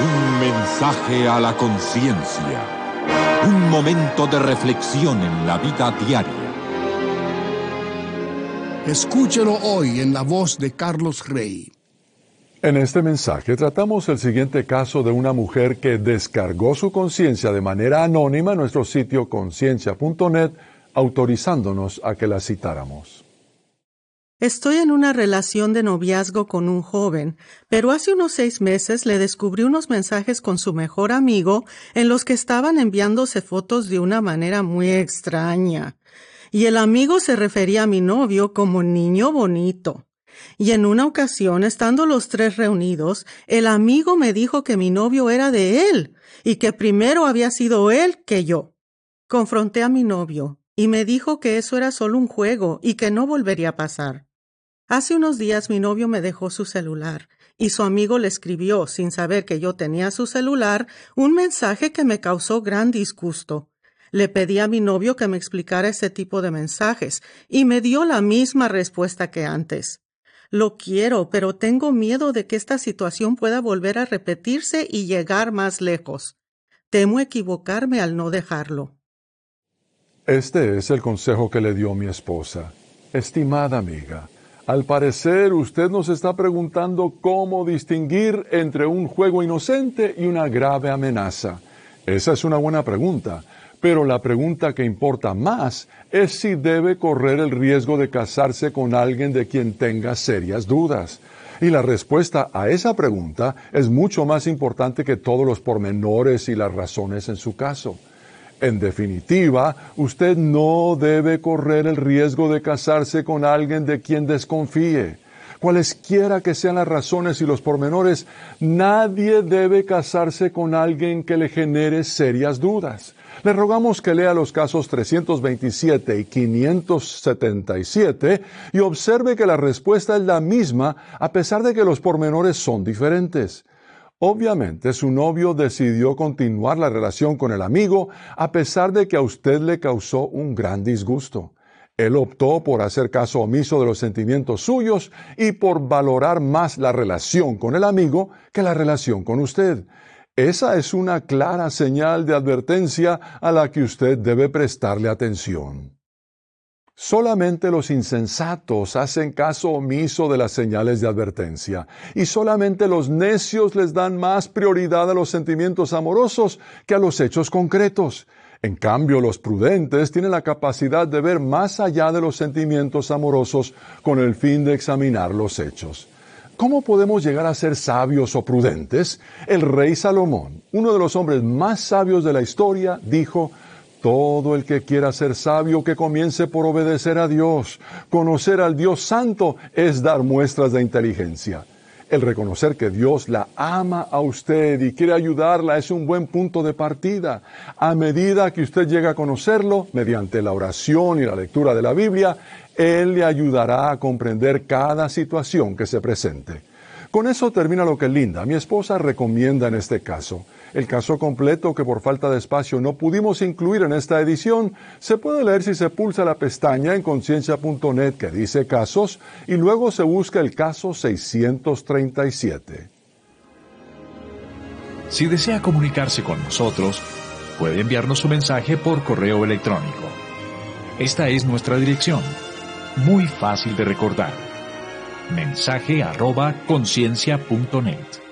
Un mensaje a la conciencia. Un momento de reflexión en la vida diaria. Escúchelo hoy en la voz de Carlos Rey. En este mensaje tratamos el siguiente caso de una mujer que descargó su conciencia de manera anónima en nuestro sitio conciencia.net, autorizándonos a que la citáramos. Estoy en una relación de noviazgo con un joven, pero hace unos seis meses le descubrí unos mensajes con su mejor amigo en los que estaban enviándose fotos de una manera muy extraña. Y el amigo se refería a mi novio como niño bonito. Y en una ocasión, estando los tres reunidos, el amigo me dijo que mi novio era de él y que primero había sido él que yo. Confronté a mi novio y me dijo que eso era solo un juego y que no volvería a pasar. Hace unos días mi novio me dejó su celular y su amigo le escribió, sin saber que yo tenía su celular, un mensaje que me causó gran disgusto. Le pedí a mi novio que me explicara ese tipo de mensajes y me dio la misma respuesta que antes. Lo quiero, pero tengo miedo de que esta situación pueda volver a repetirse y llegar más lejos. Temo equivocarme al no dejarlo. Este es el consejo que le dio mi esposa. Estimada amiga, al parecer usted nos está preguntando cómo distinguir entre un juego inocente y una grave amenaza. Esa es una buena pregunta, pero la pregunta que importa más es si debe correr el riesgo de casarse con alguien de quien tenga serias dudas. Y la respuesta a esa pregunta es mucho más importante que todos los pormenores y las razones en su caso. En definitiva, usted no debe correr el riesgo de casarse con alguien de quien desconfíe. Cualesquiera que sean las razones y los pormenores, nadie debe casarse con alguien que le genere serias dudas. Le rogamos que lea los casos 327 y 577 y observe que la respuesta es la misma a pesar de que los pormenores son diferentes. Obviamente su novio decidió continuar la relación con el amigo a pesar de que a usted le causó un gran disgusto. Él optó por hacer caso omiso de los sentimientos suyos y por valorar más la relación con el amigo que la relación con usted. Esa es una clara señal de advertencia a la que usted debe prestarle atención. Solamente los insensatos hacen caso omiso de las señales de advertencia, y solamente los necios les dan más prioridad a los sentimientos amorosos que a los hechos concretos. En cambio, los prudentes tienen la capacidad de ver más allá de los sentimientos amorosos con el fin de examinar los hechos. ¿Cómo podemos llegar a ser sabios o prudentes? El rey Salomón, uno de los hombres más sabios de la historia, dijo, todo el que quiera ser sabio que comience por obedecer a Dios. Conocer al Dios Santo es dar muestras de inteligencia. El reconocer que Dios la ama a usted y quiere ayudarla es un buen punto de partida. A medida que usted llega a conocerlo, mediante la oración y la lectura de la Biblia, Él le ayudará a comprender cada situación que se presente. Con eso termina lo que Linda, mi esposa, recomienda en este caso. El caso completo que por falta de espacio no pudimos incluir en esta edición se puede leer si se pulsa la pestaña en conciencia.net que dice casos y luego se busca el caso 637. Si desea comunicarse con nosotros, puede enviarnos su mensaje por correo electrónico. Esta es nuestra dirección, muy fácil de recordar. Mensaje arroba conciencia.net.